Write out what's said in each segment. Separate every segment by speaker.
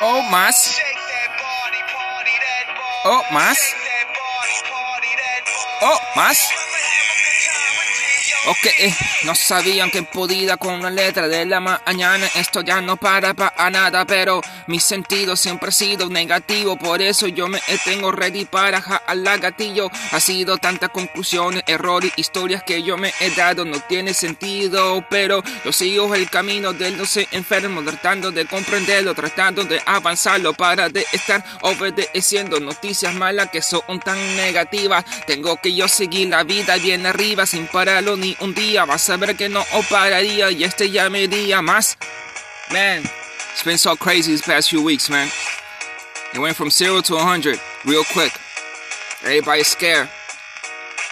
Speaker 1: Oh, más. Oh, más. Oh, más. Ok, eh, no sabían que podía con una letra de la mañana. Esto ya no para para nada, pero mi sentido siempre ha sido negativo. Por eso yo me tengo ready para jalar gatillo. Ha sido tantas conclusiones, errores, historias que yo me he dado. No tiene sentido, pero yo sigo el camino del no sé enfermo, tratando de comprenderlo, tratando de avanzarlo para de estar obedeciendo noticias malas que son tan negativas. Tengo que yo seguir la vida bien arriba sin pararlo ni un día vas a ver que no operaría y este ya me diría más. Man, it's been so crazy these past few weeks, man. It went from zero to 100 real quick. Everybody's scared.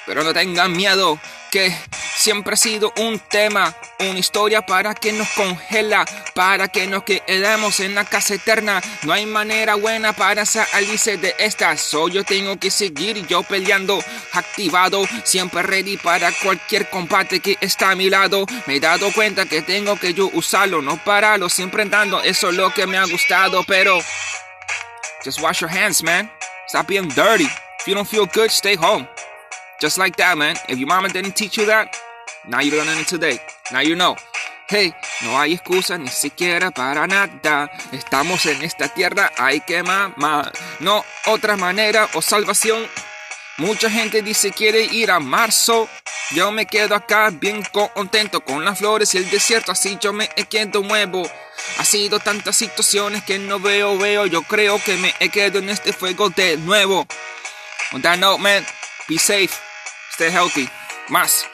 Speaker 1: Pero no tengan miedo, que siempre ha sido un tema, una historia para que nos congela, para que nos quedemos en la casa eterna. No hay manera buena para salirse de esta. Soy yo tengo que seguir yo peleando, activado, siempre ready para cualquier combate que está a mi lado. Me he dado cuenta que tengo que yo usarlo, no pararlo, siempre dando. Eso es lo que me ha gustado, pero just wash your hands, man. Stop being dirty. If you don't feel good, stay home. Just like that, man. If your mama didn't teach you that, now you're learning it today. Now you know. Hey, no hay excusa ni siquiera para nada. Estamos en esta tierra, hay que mamar. No otra manera o salvación. Mucha gente dice quiere ir a marzo. Yo me quedo acá bien contento con las flores y el desierto, así yo me quedo nuevo. Ha sido tantas situaciones que no veo, veo. Yo creo que me quedo en este fuego de nuevo. On that note, man, be safe, stay healthy. Más.